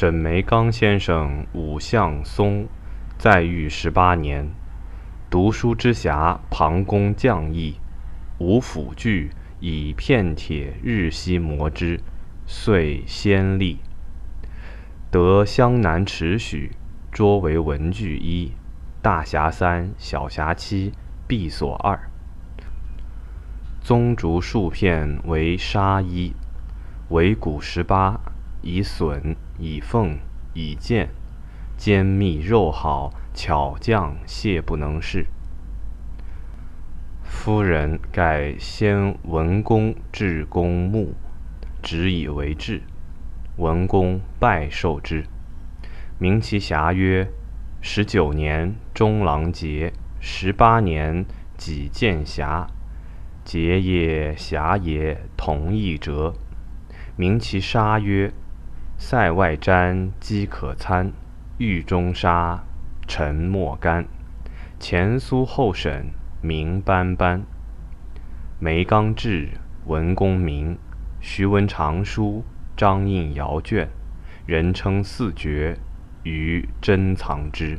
沈梅刚先生五相松，在狱十八年，读书之暇，旁工匠艺，无辅具，以片铁日夕磨之，遂先立。得湘南尺许，捉为文具一，大匣三，小匣七，闭锁二。棕竹数片为纱衣，围骨十八，以笋。以凤以剑，坚密肉好，巧匠谢不能事。夫人盖先文公至公墓，执以为质。文公拜受之，名其侠曰：十九年中郎节，十八年己见侠。节也侠也同一折，名其杀曰。塞外毡饥可餐，狱中沙沉莫干。前苏后沈明斑斑。梅刚志，文公名。徐闻长书，张印遥卷，人称四绝，余珍藏之。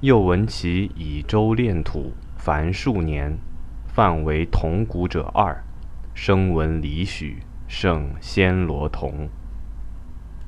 又闻其以周炼土，凡数年，范为铜鼓者二，声闻李许，胜暹罗铜。